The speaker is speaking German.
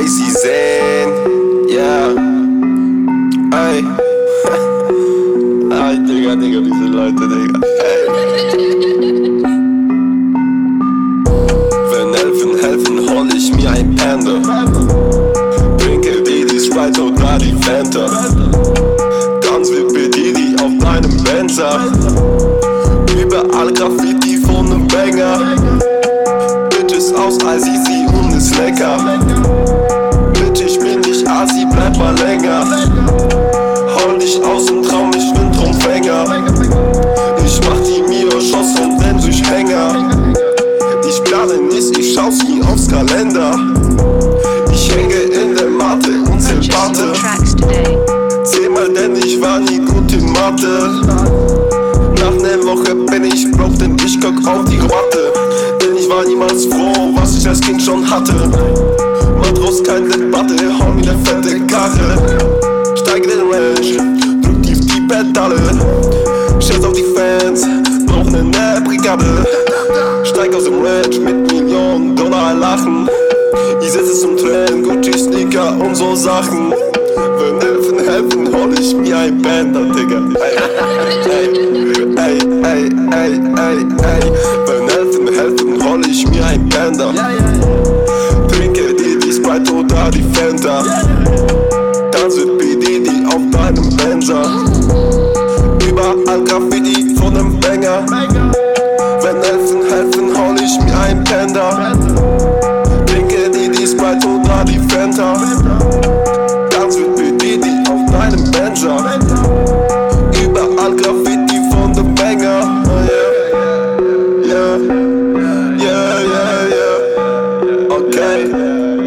Icy sehen. Yeah. Ey. Ay, Digga, Digga, diese Leute, Digga. Ey. Wenn Elfen helfen, hol ich mir ein Panda. Trinke die Sprite oder die Fanta. Ganz wie Didi auf deinem Benzer. Überall Graffiti von nem Banger. Bitches aus ICC und ist lecker. Ich plane nicht, ich schau nie aufs Kalender. Ich hänge in der Matte und zähl Barte. your tracks today. Zehnmal, denn ich war nie gut in Mathe. Nach ner Woche bin ich broke, denn ich guck auf die Ratte. Denn ich war niemals froh, was ich als Kind schon hatte. Matros, keine Debatte, hol mir ne fette Karre. Steig in den Range, drück tief die Pedale. Scheiß auf die Fans, brauchen ne Brigade. Steig aus dem Ranch mit Millionen Dollar lachen. Ich setze zum Tränen, Gucci Sneaker und so Sachen. Wenn helfen, helfen, hol ich mir ein Bänder, Digga. Ey, ey, ey, ey, ey, ey. Wenn helfen, helfen, hol ich mir ein Bänder. Trinke die, die Sprite oder die Fanta. Tanz mit BDD auf deinem Benzer. Überall Graffiti von nem Banger. Wenn helfen, helfen, ich mir ein Panda. Trinke die, die Sprite oder die Fanta. Tanz mit BDD auf deinem Benzer. Überall Graffiti von dem Banger. Yeah, yeah, yeah, yeah, yeah. Okay.